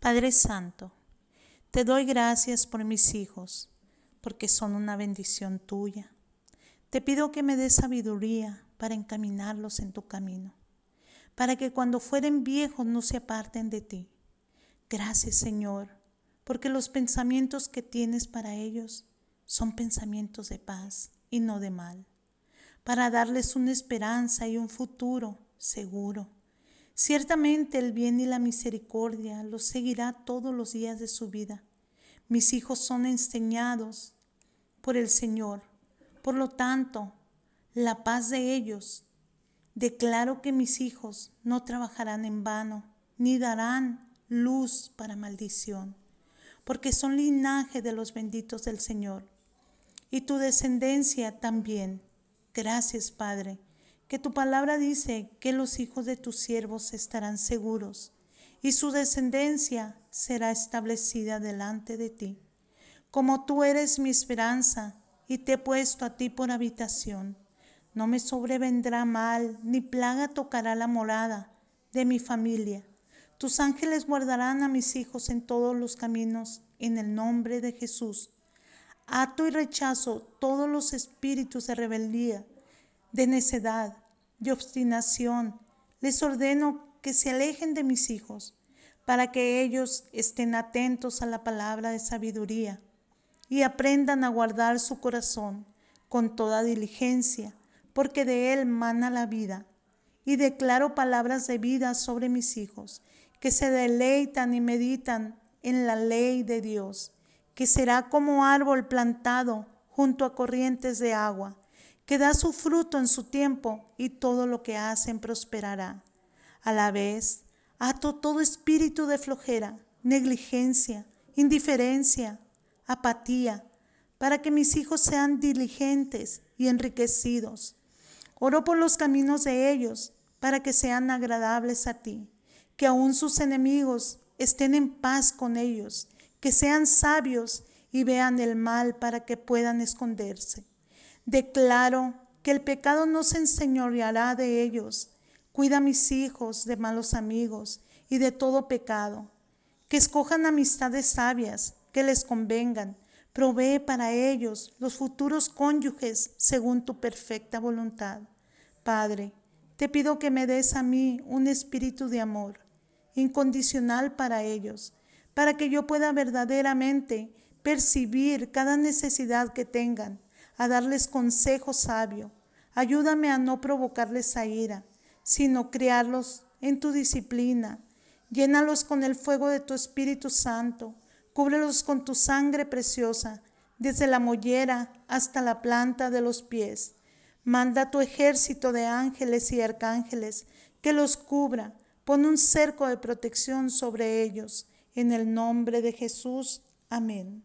Padre Santo, te doy gracias por mis hijos, porque son una bendición tuya. Te pido que me des sabiduría para encaminarlos en tu camino, para que cuando fueren viejos no se aparten de ti. Gracias Señor, porque los pensamientos que tienes para ellos son pensamientos de paz y no de mal, para darles una esperanza y un futuro seguro. Ciertamente el bien y la misericordia los seguirá todos los días de su vida. Mis hijos son enseñados por el Señor. Por lo tanto, la paz de ellos. Declaro que mis hijos no trabajarán en vano, ni darán luz para maldición, porque son linaje de los benditos del Señor. Y tu descendencia también. Gracias, Padre que tu palabra dice que los hijos de tus siervos estarán seguros y su descendencia será establecida delante de ti. Como tú eres mi esperanza y te he puesto a ti por habitación, no me sobrevendrá mal ni plaga tocará la morada de mi familia. Tus ángeles guardarán a mis hijos en todos los caminos en el nombre de Jesús. Ato y rechazo todos los espíritus de rebeldía de necedad, de obstinación. Les ordeno que se alejen de mis hijos, para que ellos estén atentos a la palabra de sabiduría y aprendan a guardar su corazón con toda diligencia, porque de él mana la vida. Y declaro palabras de vida sobre mis hijos, que se deleitan y meditan en la ley de Dios, que será como árbol plantado junto a corrientes de agua que da su fruto en su tiempo y todo lo que hacen prosperará. A la vez, ato todo espíritu de flojera, negligencia, indiferencia, apatía, para que mis hijos sean diligentes y enriquecidos. Oro por los caminos de ellos, para que sean agradables a ti, que aun sus enemigos estén en paz con ellos, que sean sabios y vean el mal para que puedan esconderse. Declaro que el pecado no se enseñoreará de ellos. Cuida a mis hijos de malos amigos y de todo pecado. Que escojan amistades sabias, que les convengan. Provee para ellos los futuros cónyuges según tu perfecta voluntad. Padre, te pido que me des a mí un espíritu de amor incondicional para ellos, para que yo pueda verdaderamente percibir cada necesidad que tengan a darles consejo sabio. Ayúdame a no provocarles a ira, sino criarlos en tu disciplina. Llénalos con el fuego de tu Espíritu Santo. Cúbrelos con tu sangre preciosa, desde la mollera hasta la planta de los pies. Manda tu ejército de ángeles y arcángeles que los cubra. Pon un cerco de protección sobre ellos. En el nombre de Jesús. Amén.